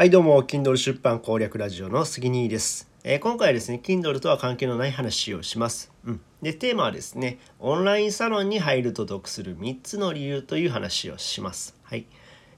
はいどうも Kindle 出版攻略ラジオの杉兄です、えー今回はですね Kindle とは関係のない話をします、うん、でテーマはですねオンラインサロンに入ると得する3つの理由という話をします。はい。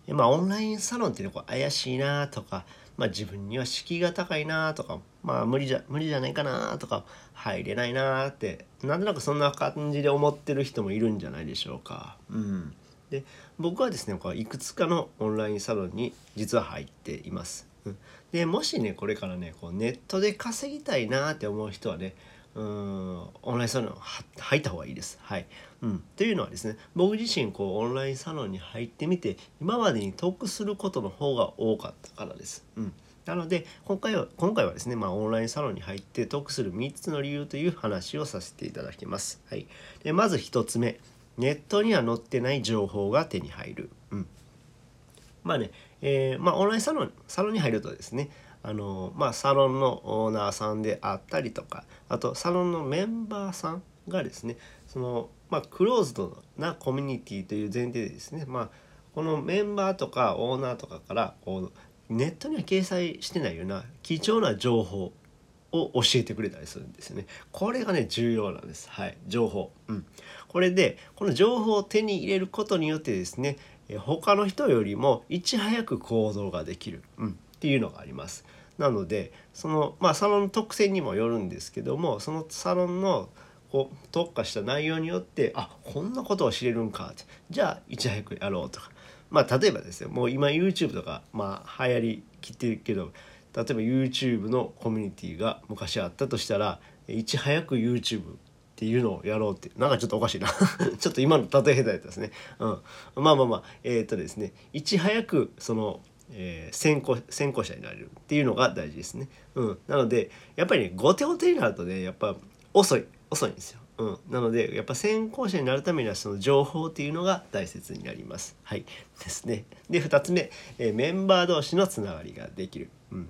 でまあオンラインサロンっていうのはこう怪しいなとかまあ自分には敷居が高いなとかまあ無理じゃ無理じゃないかなとか入れないなってなんとなくそんな感じで思ってる人もいるんじゃないでしょうか。うん。で僕はですねこういくつかのオンラインサロンに実は入っています。うんでもしねこれからねこうネットで稼ぎたいなって思う人はねうんオンラインサロンは入った方がいいです。はいうん、というのはですね僕自身こうオンラインサロンに入ってみて今までに得することの方が多かったからです。うんなので今回は今回はですね、まあ、オンラインサロンに入って得する3つの理由という話をさせていただきます。はい、でまず1つ目ネットには載ってない情報が手に入る。うん、まあね、えーまあ、オンラインサロンサロンに入るとですねあのまあ、サロンのオーナーさんであったりとかあとサロンのメンバーさんがですねその、まあ、クローズドなコミュニティという前提でですね、まあ、このメンバーとかオーナーとかからこうネットには掲載してないような貴重な情報を教えてくれたりするんですよね。これがね重要なんです。はい、情報。うん。これでこの情報を手に入れることによってですね、え他の人よりもいち早く行動ができる、うん、っていうのがあります。なのでそのまあサロンの特性にもよるんですけどもそのサロンのこう特化した内容によってあこんなことを知れるんかってじゃあいち早くやろうとかまあ例えばですよもう今 YouTube とかまあ流行りきってるけど例えば YouTube のコミュニティが昔あったとしたらいち早く YouTube っていうのをやろうってなんかちょっとおかしいな。ちょっと今の例え下手やったですね、うん、まあまあまあえーっとですねいち早くその、えー先行先行者になれるっていうのが大事ですね、うん、なのでやっぱりね後手後手になるとねやっぱ遅い遅いんですよ。うん、なのでやっぱ先行者になるためにはその情報っていうのが大切になります。はい。ですね。で2つ目、えーメンバー同士のつながりができる。うん。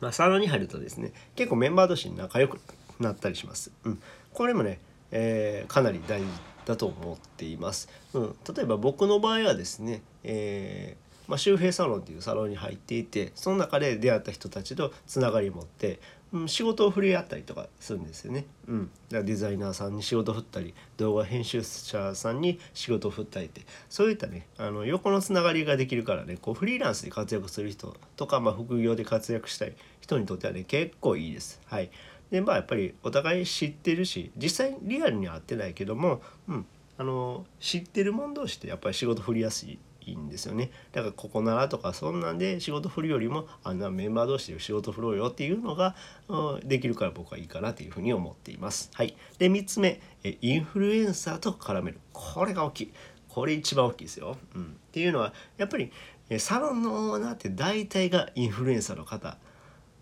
まあ、サロンに入るとですね結構メンバー同士に仲良くなったりします。うん、これもね、えーかなり大事だと思っています。うん、例えば僕の場合はですね、えーまあ、周平サロンっていうサロンに入っていてその中で出会った人たちとつながり持って、うん、仕事を振り合ったりとかするんですよね。うん、だからデザイナーさんに仕事を振ったり動画編集者さんに仕事を振ったりってそういったねあの横のつながりができるからねこうフリーランスで活躍する人とか、まあ、副業で活躍したい人にとってはね結構いいです。はいでまあやっぱりお互い知ってるし実際リアルには会ってないけども、うん、あの知ってる者同士ってやっぱり仕事振りやすいいんですよねだからここならとかそんなんで仕事振るよりもあんなメンバー同士で仕事振ろうよっていうのが、うんできるから僕はいいかなというふうに思っています。はい、で3つ目インフルエンサーと絡めるこれが大きいこれ一番大きいですよ。うん、っていうのはやっぱりサロンのオーナーって大体がインフルエンサーの方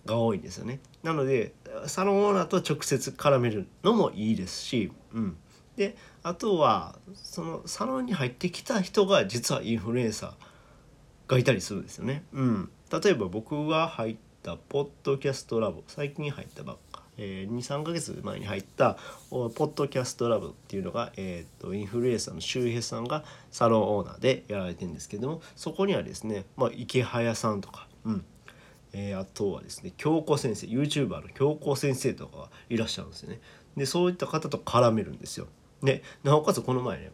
が多いんですよね。なのでサロンオーナーと直接絡めるのもいいですし、うん、であとはそのサロンに入ってきた人が実はインフルエンサーがいたりするんですよね。うん、例えば僕が入ったポッドキャストラボ最近入ったばっか、えー、23ヶ月前に入ったポッドキャストラボっていうのが、えー、とインフルエンサーの周平さんがサロンオーナーでやられてるんですけどもそこにはですね、まあ、池早さんとか、うんえーあとはですね京子先生 YouTuber の京子先生とかがいらっしゃるんですよね。でそういった方と絡めるんですよ。でなおかつこの前ね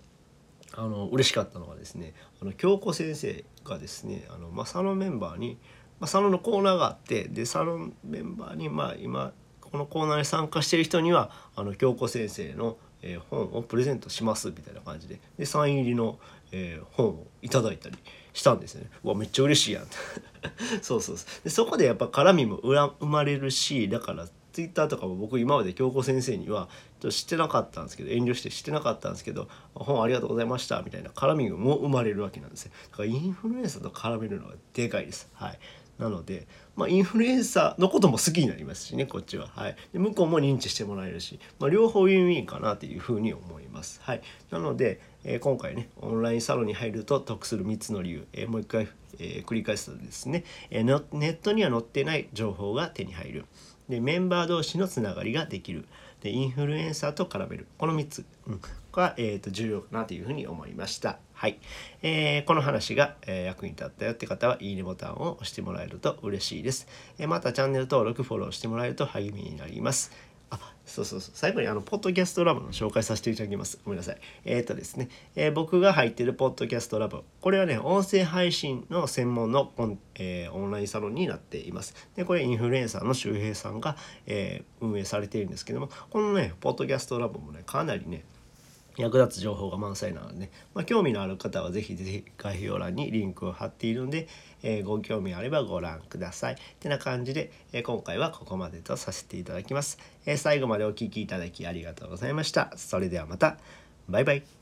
あの嬉しかったのがですねあの京子先生がですねあの、まあ、サロンメンバーに、まあ、サロンのコーナーがあってでサロンメンバーに、まあ、今このコーナーに参加してる人にはあの京子先生の、えー本をプレゼントしますみたいな感じででサイン入りの、えー本をいただいたりしたんですよね。うわめっちゃ嬉しいやん そうそうそうでそこでやっぱ絡みも生まれるしだからツイッターとかも僕今まで京子先生にはちょっと知ってなかったんですけど遠慮して知ってなかったんですけど本ありがとうございましたみたいな絡みも生まれるわけなんですよ。だからインフルエンサーと絡めるのがでかいです。はい。なので、まあ、インフルエンサーのことも好きになりますしねこっちは。はい。で向こうも認知してもらえるし、まあ、両方ウィンウィンかなというふうに思います。はい。なので、えー今回ねオンラインサロンに入ると得する3つの理由、えーもう一回、えー繰り返すとですね、えーネットには載ってない情報が手に入る。でメンバー同士のつながりができる。でインフルエンサーと絡める。この3つ、うん。が、えー、と重要かなというふうに思いました。はい、えー、この話が、え、役に立ったよって方はいいねボタンを押してもらえると嬉しいです、え、またチャンネル登録フォローしてもらえると励みになります。そうそうそう。最後にあのポッドキャストラボの紹介させていただきます。ごめんなさい。えっ、ー、とですね、えー、僕が入ってるポッドキャストラボ。これはね音声配信の専門のオン,、えー、オンラインサロンになっています。でこれインフルエンサーの周平さんが、え運営されているんですけどもこのねポッドキャストラボもねかなりね役立つ情報が満載なので、まあ、興味のある方は是非是非概要欄にリンクを貼っているので、えー、ご興味あればご覧ください。ってな感じで、えー、今回はここまでとさせていただきます、えー、最後までお聴きいただきありがとうございました。それではまた。バイバイ。